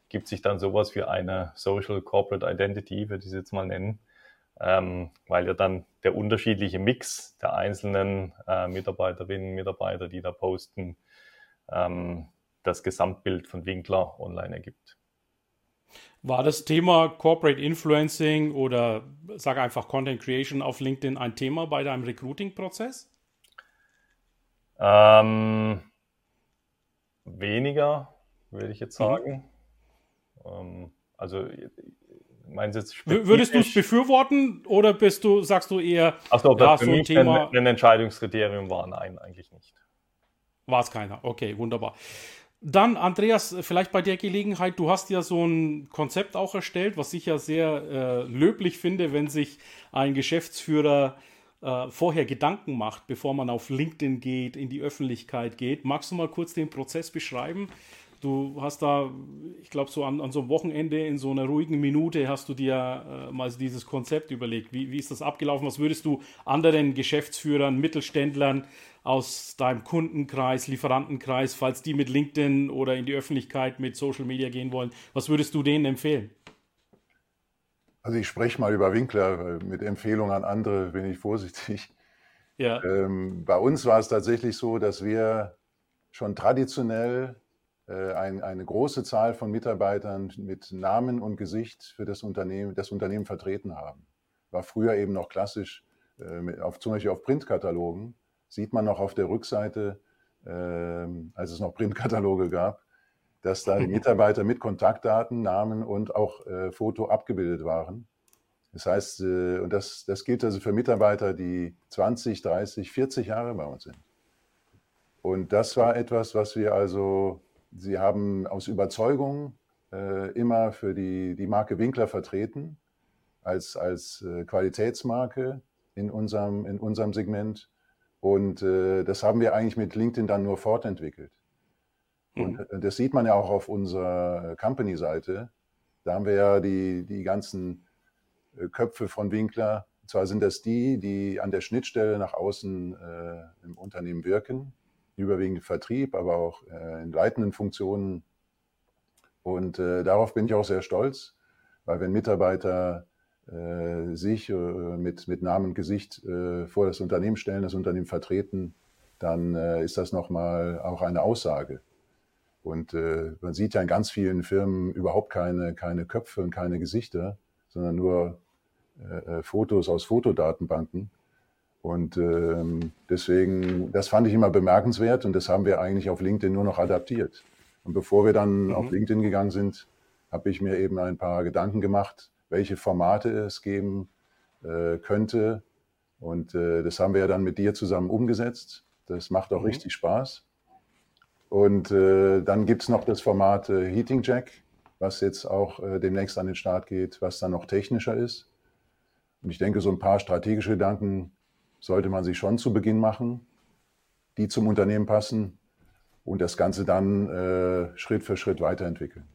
gibt sich dann sowas wie eine Social Corporate Identity, würde ich es jetzt mal nennen, ähm, weil ja dann der unterschiedliche Mix der einzelnen äh, Mitarbeiterinnen, Mitarbeiter, die da posten, ähm, das Gesamtbild von Winkler online ergibt. War das Thema Corporate Influencing oder sag einfach Content Creation auf LinkedIn ein Thema bei deinem Recruiting-Prozess? Ähm, weniger, würde ich jetzt mhm. sagen. Mhm. Also Meinst jetzt Würdest du es befürworten oder bist du, sagst du eher, Achso, ob das für so ein Thema ein, ein Entscheidungskriterium war? Nein, eigentlich nicht. War es keiner. Okay, wunderbar. Dann, Andreas, vielleicht bei der Gelegenheit, du hast ja so ein Konzept auch erstellt, was ich ja sehr äh, löblich finde, wenn sich ein Geschäftsführer äh, vorher Gedanken macht, bevor man auf LinkedIn geht, in die Öffentlichkeit geht. Magst du mal kurz den Prozess beschreiben? Du hast da, ich glaube, so an, an, so einem Wochenende in so einer ruhigen Minute hast du dir äh, mal dieses Konzept überlegt. Wie, wie ist das abgelaufen? Was würdest du anderen Geschäftsführern, Mittelständlern aus deinem Kundenkreis, Lieferantenkreis, falls die mit LinkedIn oder in die Öffentlichkeit mit Social Media gehen wollen, was würdest du denen empfehlen? Also ich spreche mal über Winkler, mit Empfehlungen an andere bin ich vorsichtig. Ja. Ähm, bei uns war es tatsächlich so, dass wir schon traditionell ein, eine große Zahl von Mitarbeitern mit Namen und Gesicht für das Unternehmen, das Unternehmen vertreten haben. War früher eben noch klassisch, äh, auf, zum Beispiel auf Printkatalogen, sieht man noch auf der Rückseite, äh, als es noch Printkataloge gab, dass da die Mitarbeiter mit Kontaktdaten, Namen und auch äh, Foto abgebildet waren. Das heißt, äh, und das, das gilt also für Mitarbeiter, die 20, 30, 40 Jahre bei uns sind. Und das war etwas, was wir also Sie haben aus Überzeugung äh, immer für die, die Marke Winkler vertreten, als, als äh, Qualitätsmarke in unserem, in unserem Segment. Und äh, das haben wir eigentlich mit LinkedIn dann nur fortentwickelt. Mhm. Und äh, das sieht man ja auch auf unserer Company-Seite. Da haben wir ja die, die ganzen äh, Köpfe von Winkler. Und zwar sind das die, die an der Schnittstelle nach außen äh, im Unternehmen wirken überwiegend Vertrieb, aber auch äh, in leitenden Funktionen. Und äh, darauf bin ich auch sehr stolz, weil wenn Mitarbeiter äh, sich äh, mit, mit Namen und Gesicht äh, vor das Unternehmen stellen, das Unternehmen vertreten, dann äh, ist das nochmal auch eine Aussage. Und man sieht ja in ganz vielen Firmen überhaupt keine, keine Köpfe und keine Gesichter, sondern nur Fotos aus Fotodatenbanken. Und ähm, deswegen, das fand ich immer bemerkenswert und das haben wir eigentlich auf LinkedIn nur noch adaptiert. Und bevor wir dann mhm. auf LinkedIn gegangen sind, habe ich mir eben ein paar Gedanken gemacht, welche Formate es geben äh, könnte. Und äh, das haben wir ja dann mit dir zusammen umgesetzt. Das macht auch mhm. richtig Spaß. Und äh, dann gibt es noch das Format äh, Heating Jack, was jetzt auch äh, demnächst an den Start geht, was dann noch technischer ist. Und ich denke, so ein paar strategische Gedanken sollte man sich schon zu Beginn machen, die zum Unternehmen passen und das Ganze dann äh, Schritt für Schritt weiterentwickeln.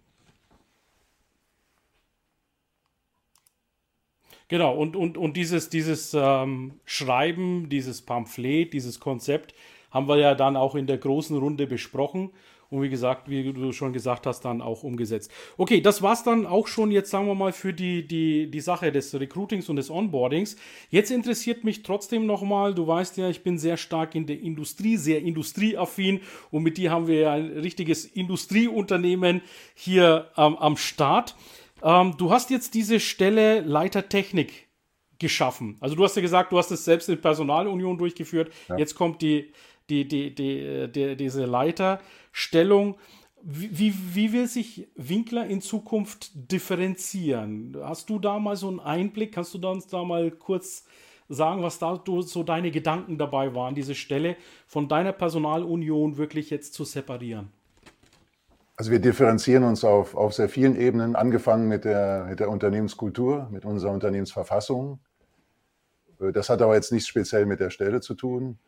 Genau, und, und, und dieses, dieses ähm, Schreiben, dieses Pamphlet, dieses Konzept haben wir ja dann auch in der großen Runde besprochen. Und wie gesagt, wie du schon gesagt hast, dann auch umgesetzt. Okay, das war's dann auch schon jetzt, sagen wir mal, für die, die, die Sache des Recruitings und des Onboardings. Jetzt interessiert mich trotzdem nochmal, du weißt ja, ich bin sehr stark in der Industrie, sehr industrieaffin und mit dir haben wir ja ein richtiges Industrieunternehmen hier ähm, am Start. Ähm, du hast jetzt diese Stelle Leiter Technik geschaffen. Also du hast ja gesagt, du hast es selbst in Personalunion durchgeführt. Ja. Jetzt kommt die, die, die, die, die, diese Leiterstellung. Wie, wie will sich Winkler in Zukunft differenzieren? Hast du da mal so einen Einblick? Kannst du uns da mal kurz sagen, was da so deine Gedanken dabei waren, diese Stelle von deiner Personalunion wirklich jetzt zu separieren? Also wir differenzieren uns auf, auf sehr vielen Ebenen, angefangen mit der, mit der Unternehmenskultur, mit unserer Unternehmensverfassung. Äh, das hat aber jetzt nichts speziell mit der Stelle zu tun.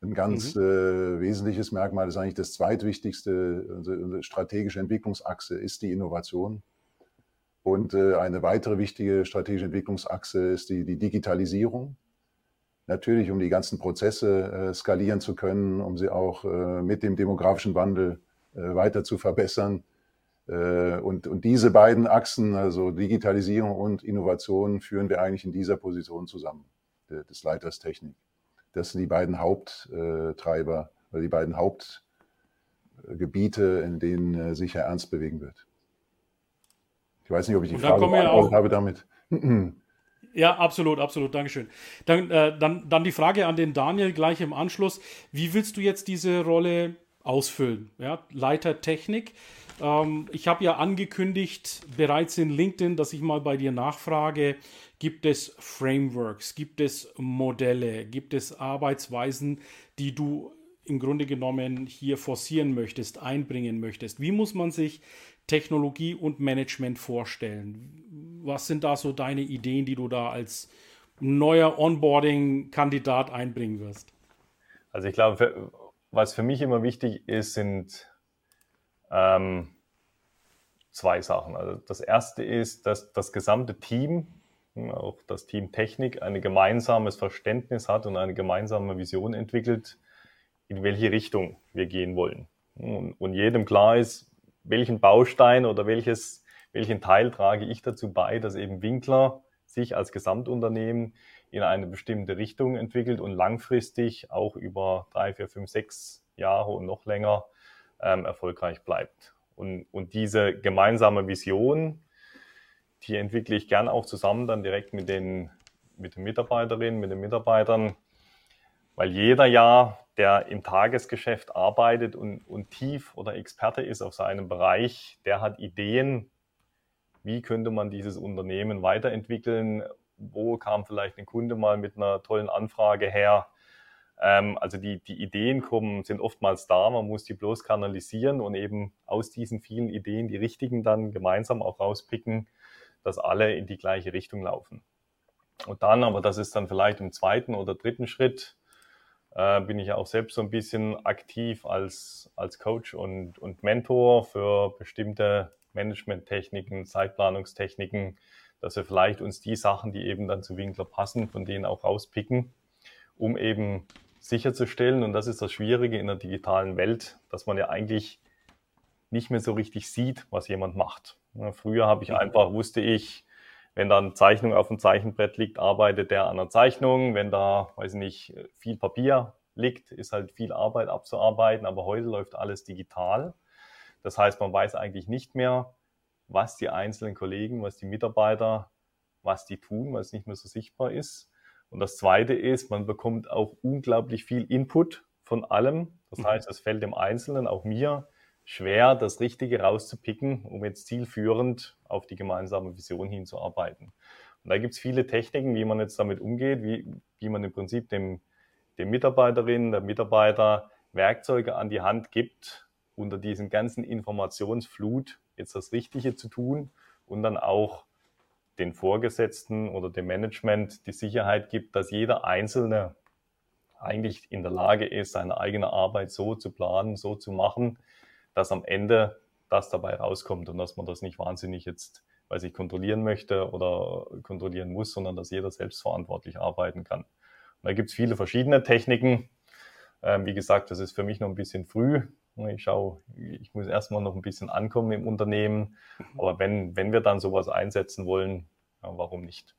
Ein ganz mhm. äh, wesentliches Merkmal ist eigentlich das zweitwichtigste, unsere strategische Entwicklungsachse ist die Innovation. Und äh, eine weitere wichtige strategische Entwicklungsachse ist die, die Digitalisierung. Natürlich, um die ganzen Prozesse äh, skalieren zu können, um sie auch äh, mit dem demografischen Wandel äh, weiter zu verbessern. Äh, und, und diese beiden Achsen, also Digitalisierung und Innovation, führen wir eigentlich in dieser Position zusammen, des Leiters Technik. Das sind die beiden Haupttreiber oder die beiden Hauptgebiete, in denen sich Herr Ernst bewegen wird. Ich weiß nicht, ob ich die Frage beantwortet habe damit. Ja, absolut, absolut, Dankeschön. Dann, äh, dann, dann die Frage an den Daniel gleich im Anschluss. Wie willst du jetzt diese Rolle ausfüllen. Ja, Leiter Technik. Ähm, ich habe ja angekündigt bereits in LinkedIn, dass ich mal bei dir nachfrage, gibt es Frameworks, gibt es Modelle, gibt es Arbeitsweisen, die du im Grunde genommen hier forcieren möchtest, einbringen möchtest? Wie muss man sich Technologie und Management vorstellen? Was sind da so deine Ideen, die du da als neuer Onboarding-Kandidat einbringen wirst? Also ich glaube, was für mich immer wichtig ist, sind ähm, zwei Sachen. Also das erste ist, dass das gesamte Team, auch das Team Technik, ein gemeinsames Verständnis hat und eine gemeinsame Vision entwickelt, in welche Richtung wir gehen wollen. Und, und jedem klar ist, welchen Baustein oder welches, welchen Teil trage ich dazu bei, dass eben Winkler sich als Gesamtunternehmen in eine bestimmte Richtung entwickelt und langfristig auch über drei, vier, fünf, sechs Jahre und noch länger ähm, erfolgreich bleibt. Und, und diese gemeinsame Vision, die entwickle ich gern auch zusammen dann direkt mit den, mit den Mitarbeiterinnen, mit den Mitarbeitern, weil jeder ja, der im Tagesgeschäft arbeitet und, und tief oder Experte ist auf seinem Bereich, der hat Ideen, wie könnte man dieses Unternehmen weiterentwickeln wo kam vielleicht ein Kunde mal mit einer tollen Anfrage her. Ähm, also die, die Ideen kommen, sind oftmals da, man muss die bloß kanalisieren und eben aus diesen vielen Ideen die richtigen dann gemeinsam auch rauspicken, dass alle in die gleiche Richtung laufen. Und dann, aber das ist dann vielleicht im zweiten oder dritten Schritt, äh, bin ich auch selbst so ein bisschen aktiv als, als Coach und, und Mentor für bestimmte Management-Techniken, Zeitplanungstechniken, dass wir vielleicht uns die Sachen, die eben dann zu Winkler passen, von denen auch rauspicken, um eben sicherzustellen, und das ist das Schwierige in der digitalen Welt, dass man ja eigentlich nicht mehr so richtig sieht, was jemand macht. früher habe ich mhm. einfach, wusste ich, wenn da eine Zeichnung auf dem Zeichenbrett liegt, arbeitet der an einer Zeichnung. Wenn da, weiß ich nicht, viel Papier liegt, ist halt viel Arbeit abzuarbeiten. Aber heute läuft alles digital. Das heißt, man weiß eigentlich nicht mehr, was die einzelnen Kollegen, was die Mitarbeiter, was die tun, weil es nicht mehr so sichtbar ist. Und das Zweite ist, man bekommt auch unglaublich viel Input von allem. Das mhm. heißt, es fällt dem Einzelnen, auch mir, schwer, das Richtige rauszupicken, um jetzt zielführend auf die gemeinsame Vision hinzuarbeiten. Und da gibt es viele Techniken, wie man jetzt damit umgeht, wie, wie man im Prinzip dem, dem Mitarbeiterinnen, der Mitarbeiter Werkzeuge an die Hand gibt, unter diesen ganzen Informationsflut jetzt das Richtige zu tun und dann auch den Vorgesetzten oder dem Management die Sicherheit gibt, dass jeder Einzelne eigentlich in der Lage ist, seine eigene Arbeit so zu planen, so zu machen, dass am Ende das dabei rauskommt und dass man das nicht wahnsinnig jetzt, weil ich kontrollieren möchte oder kontrollieren muss, sondern dass jeder selbstverantwortlich arbeiten kann. Und da gibt es viele verschiedene Techniken. Ähm, wie gesagt, das ist für mich noch ein bisschen früh, Ich schaue, ich muss erstmal noch ein bisschen ankommen im Unternehmen. Aber wenn, wenn wir dann sowas einsetzen wollen, ja, warum nicht?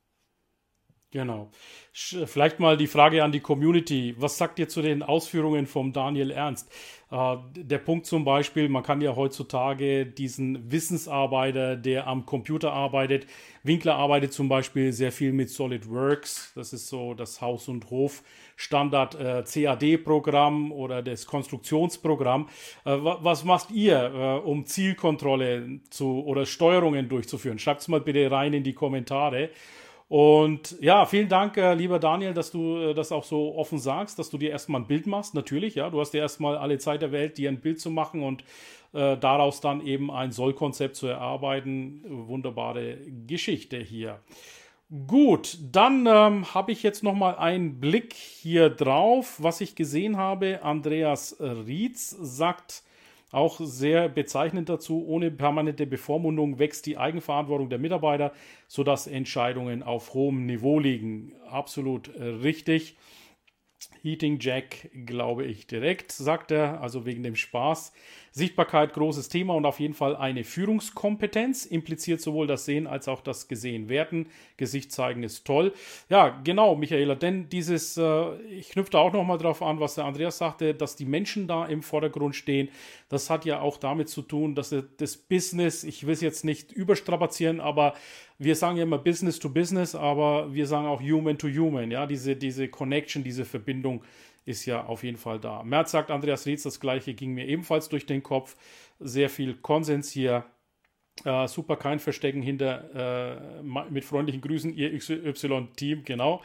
Genau. Vielleicht mal die Frage an die Community. Was sagt ihr zu den Ausführungen vom Daniel Ernst? Äh, der Punkt zum Beispiel, man kann ja heutzutage diesen Wissensarbeiter, der am Computer arbeitet, Winkler arbeitet zum Beispiel sehr viel mit SolidWorks. Das ist so das Haus- und Hof-Standard äh, oder das Konstruktionsprogramm. Äh, was macht ihr, äh, um Zielkontrolle zu oder Steuerungen durchzuführen? Schreibt es mal bitte rein in die Kommentare. Und ja, vielen Dank, äh, lieber Daniel, dass du äh, das auch so offen sagst, dass du dir erstmal ein Bild machst. Natürlich, ja, du hast dir erstmal alle Zeit der Welt, dir ein Bild zu machen und äh, daraus dann eben ein Sollkonzept zu erarbeiten. Wunderbare Geschichte hier. Gut, dann ähm, habe ich jetzt noch mal einen Blick hier drauf, was ich gesehen habe. Andreas Rietz sagt, auch sehr bezeichnend dazu, ohne permanente Bevormundung wächst die Eigenverantwortung der Mitarbeiter, sodass Entscheidungen auf hohem Niveau liegen. Absolut äh, richtig. Heating Jack, glaube ich, direkt, sagt er, also wegen dem Spaß. Sichtbarkeit, großes Thema und auf jeden Fall eine Führungskompetenz, impliziert sowohl das Sehen als auch das Gesehen werden. Gesicht zeigen ist toll. Ja, genau, Michaela, denn dieses, äh, ich da auch nochmal drauf an, was der Andreas sagte, dass die Menschen da im Vordergrund stehen. Das hat ja auch damit zu tun, dass das Business, ich will es jetzt nicht überstrapazieren, aber wir sagen ja immer Business to Business, aber wir sagen auch Human to Human, ja, diese, diese Connection, diese Verbindung ist ja auf jeden Fall da. Merz sagt Andreas Rietz, das gleiche ging mir ebenfalls durch den Kopf. Sehr viel Konsens hier. Äh, super, kein Verstecken hinter äh, mit freundlichen Grüßen, ihr XY-Team, genau.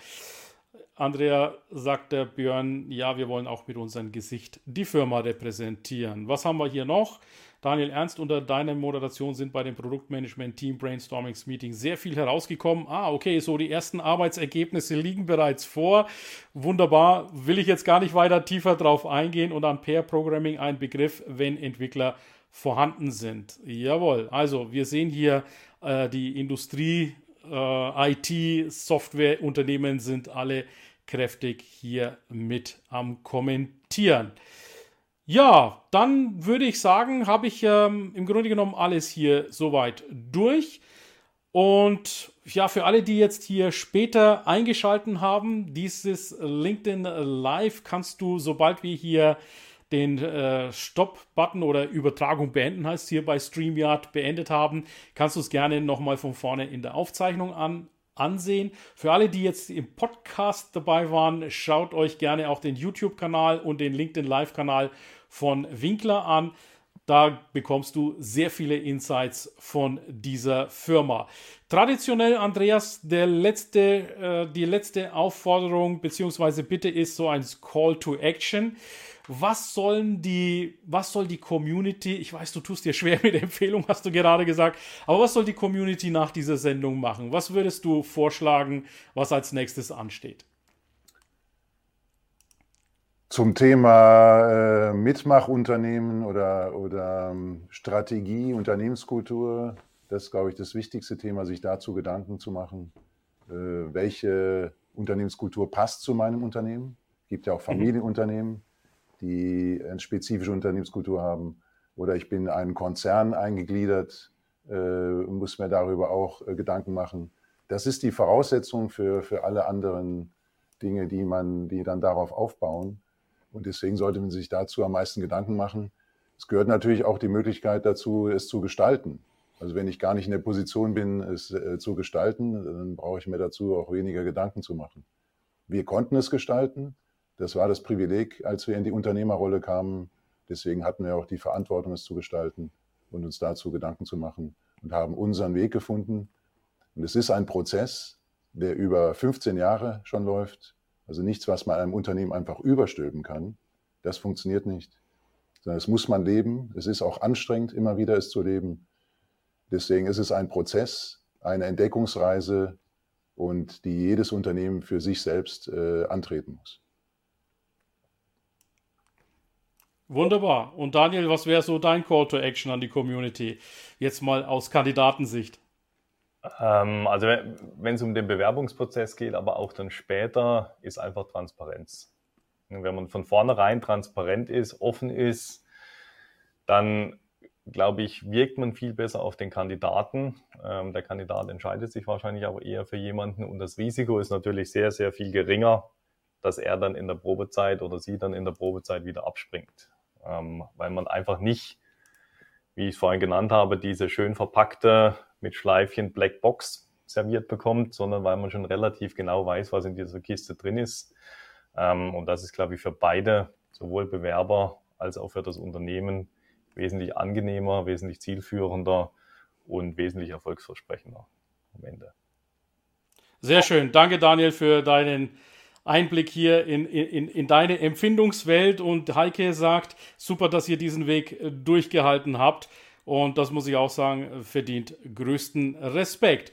Andrea sagt der Björn, ja, wir wollen auch mit unserem Gesicht die Firma repräsentieren. Was haben wir hier noch? Daniel Ernst, unter deiner Moderation sind bei dem Produktmanagement Team Brainstormings Meeting sehr viel herausgekommen. Ah, okay, so die ersten Arbeitsergebnisse liegen bereits vor. Wunderbar, will ich jetzt gar nicht weiter tiefer drauf eingehen und an Pair Programming ein Begriff, wenn Entwickler vorhanden sind. Jawohl, also wir sehen hier äh, die Industrie, äh, IT, Softwareunternehmen sind alle kräftig hier mit am Kommentieren. Ja, dann würde ich sagen, habe ich ähm, im Grunde genommen alles hier soweit durch. Und ja, für alle, die jetzt hier später eingeschalten haben, dieses LinkedIn Live kannst du, sobald wir hier den äh, Stop-Button oder Übertragung beenden heißt hier bei StreamYard beendet haben, kannst du es gerne nochmal von vorne in der Aufzeichnung an, ansehen. Für alle, die jetzt im Podcast dabei waren, schaut euch gerne auch den YouTube-Kanal und den LinkedIn Live-Kanal von Winkler an. Da bekommst du sehr viele Insights von dieser Firma. Traditionell, Andreas, der letzte, äh, die letzte Aufforderung bzw. Bitte ist so ein Call to Action. Was sollen die, was soll die Community, ich weiß, du tust dir schwer mit Empfehlung, hast du gerade gesagt, aber was soll die Community nach dieser Sendung machen? Was würdest du vorschlagen, was als nächstes ansteht? Zum Thema äh, Mitmachunternehmen oder, oder ähm, Strategie, Unternehmenskultur, das ist, glaube ich, das wichtigste Thema, sich dazu Gedanken zu machen. Äh, welche Unternehmenskultur passt zu meinem Unternehmen? Es gibt ja auch mhm. Familienunternehmen die eine spezifische Unternehmenskultur haben. Oder ich bin in einen Konzern eingegliedert äh, muss mir darüber auch äh, Gedanken machen. Das ist die Voraussetzung für, für alle anderen Dinge, die, man, die dann darauf aufbauen. Und deswegen sollte man sich dazu am meisten Gedanken machen. Es gehört natürlich auch die Möglichkeit dazu, es zu gestalten. Also wenn ich gar nicht in der Position bin, es äh, zu gestalten, dann brauche ich mir dazu auch weniger Gedanken zu machen. Wir konnten es gestalten. Das war das Privileg, als wir in die Unternehmerrolle kamen. Deswegen hatten wir auch die Verantwortung, es zu gestalten und uns dazu Gedanken zu machen und haben unseren Weg gefunden. Und es ist ein Prozess, der über 15 Jahre schon läuft. Also nichts, was man einem Unternehmen einfach überstülpen kann. Das funktioniert nicht. Sondern es muss man leben. Es ist auch anstrengend, immer wieder es zu leben. Deswegen ist es ein Prozess, eine Entdeckungsreise und die jedes Unternehmen für sich selbst äh, antreten muss. Wunderbar. Und Daniel, was wäre so dein Call to Action an die Community? Jetzt mal aus Kandidatensicht. Ähm, also wenn es um den Bewerbungsprozess geht, aber auch dann später, ist einfach Transparenz. Wenn man von vornherein transparent ist, offen ist, dann glaube ich, wirkt man viel besser auf den Kandidaten. Ähm, der Kandidat entscheidet sich wahrscheinlich aber eher für jemanden und das Risiko ist natürlich sehr, sehr viel geringer, dass er dann in der Probezeit oder sie dann in der Probezeit wieder abspringt. Ähm, weil man einfach nicht, wie ich es vorhin genannt habe, diese schön verpackte mit Schleifchen Blackbox serviert bekommt, sondern weil man schon relativ genau weiß, was in dieser Kiste drin ist. Ähm, und das ist, glaube ich, für beide, sowohl Bewerber als auch für das Unternehmen, wesentlich angenehmer, wesentlich zielführender und wesentlich erfolgsversprechender am Ende. Sehr schön. Danke, Daniel, für deinen Einblick hier in, in, in deine Empfindungswelt. Und Heike sagt, super, dass ihr diesen Weg äh, durchgehalten habt. Und das muss ich auch sagen, verdient größten Respekt.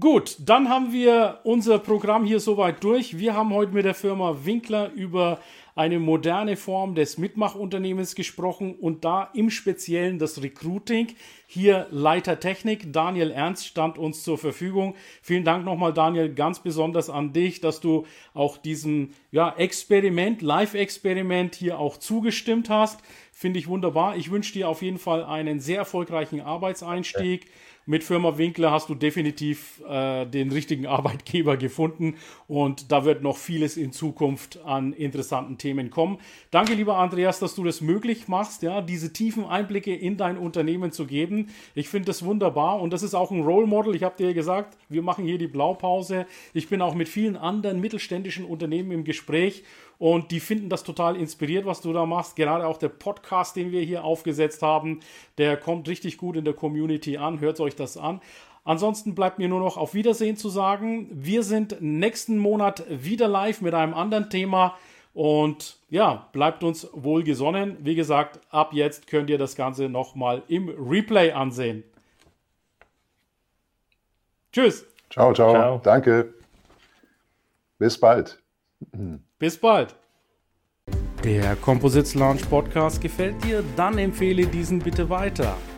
Gut, dann haben wir unser Programm hier soweit durch. Wir haben heute mit der Firma Winkler über eine moderne Form des Mitmachunternehmens gesprochen und da im Speziellen das Recruiting. Hier Leiter Technik, Daniel Ernst stand uns zur Verfügung. Vielen Dank nochmal, Daniel, ganz besonders an dich, dass du auch diesem ja, Experiment, Live-Experiment hier auch zugestimmt hast. Finde ich wunderbar. Ich wünsche dir auf jeden Fall einen sehr erfolgreichen Arbeitseinstieg. Ja mit Firma Winkler hast du definitiv äh, den richtigen Arbeitgeber gefunden und da wird noch vieles in Zukunft an interessanten Themen kommen. Danke, lieber Andreas, dass du das möglich machst, ja, diese tiefen Einblicke in dein Unternehmen zu geben. Ich finde das wunderbar und das ist auch ein Role Model. Ich habe dir gesagt, wir machen hier die Blaupause. Ich bin auch mit vielen anderen mittelständischen Unternehmen im Gespräch und die finden das total inspiriert, was du da machst. Gerade auch der Podcast, den wir hier aufgesetzt haben, der kommt richtig gut in der Community an. Hört euch das an. Ansonsten bleibt mir nur noch auf Wiedersehen zu sagen. Wir sind nächsten Monat wieder live mit einem anderen Thema. Und ja, bleibt uns wohlgesonnen. Wie gesagt, ab jetzt könnt ihr das Ganze nochmal im Replay ansehen. Tschüss. Ciao, ciao, ciao. Danke. Bis bald. Bis bald. Der Composites Launch Podcast gefällt dir? Dann empfehle diesen bitte weiter.